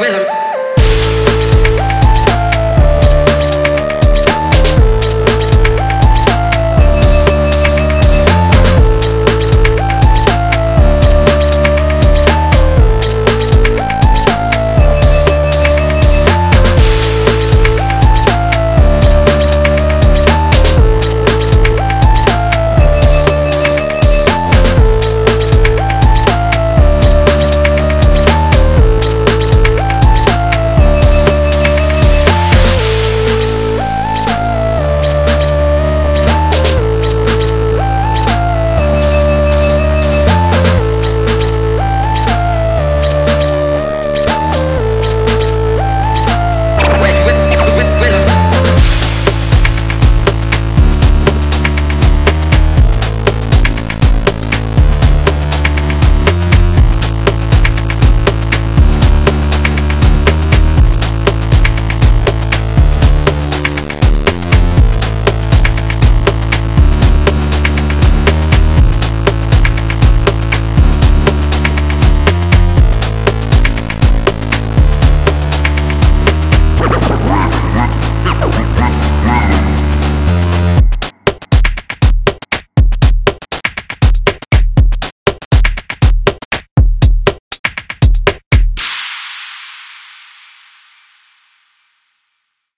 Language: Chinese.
为什么？